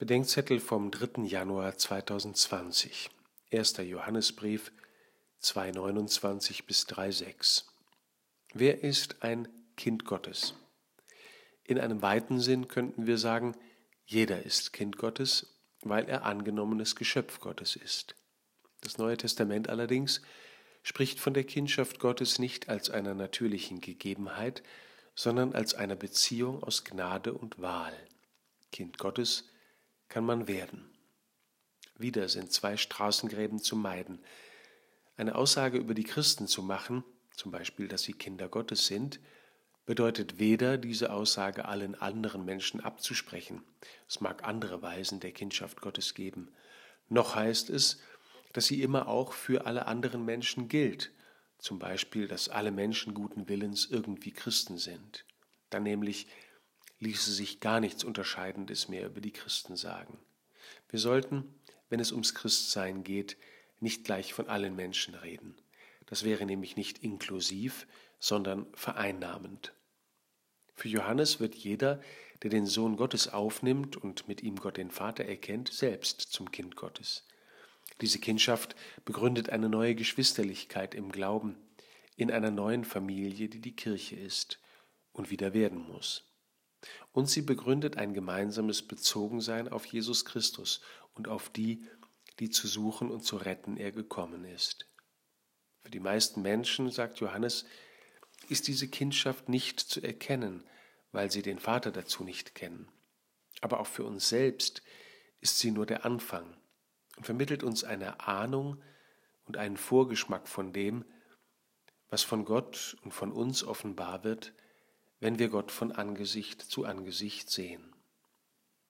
Bedenkzettel vom 3. Januar 2020. 1. Johannesbrief 2,29 bis 3,6. Wer ist ein Kind Gottes? In einem weiten Sinn könnten wir sagen, jeder ist Kind Gottes, weil er angenommenes Geschöpf Gottes ist. Das Neue Testament allerdings spricht von der Kindschaft Gottes nicht als einer natürlichen Gegebenheit, sondern als einer Beziehung aus Gnade und Wahl. Kind Gottes kann man werden. Wieder sind zwei Straßengräben zu meiden. Eine Aussage über die Christen zu machen, zum Beispiel, dass sie Kinder Gottes sind, bedeutet weder diese Aussage allen anderen Menschen abzusprechen, es mag andere Weisen der Kindschaft Gottes geben, noch heißt es, dass sie immer auch für alle anderen Menschen gilt, zum Beispiel, dass alle Menschen guten Willens irgendwie Christen sind, dann nämlich ließe sich gar nichts Unterscheidendes mehr über die Christen sagen. Wir sollten, wenn es ums Christsein geht, nicht gleich von allen Menschen reden. Das wäre nämlich nicht inklusiv, sondern vereinnahmend. Für Johannes wird jeder, der den Sohn Gottes aufnimmt und mit ihm Gott den Vater erkennt, selbst zum Kind Gottes. Diese Kindschaft begründet eine neue Geschwisterlichkeit im Glauben, in einer neuen Familie, die die Kirche ist und wieder werden muss. Und sie begründet ein gemeinsames Bezogensein auf Jesus Christus und auf die, die zu suchen und zu retten er gekommen ist. Für die meisten Menschen, sagt Johannes, ist diese Kindschaft nicht zu erkennen, weil sie den Vater dazu nicht kennen. Aber auch für uns selbst ist sie nur der Anfang und vermittelt uns eine Ahnung und einen Vorgeschmack von dem, was von Gott und von uns offenbar wird, wenn wir Gott von Angesicht zu Angesicht sehen.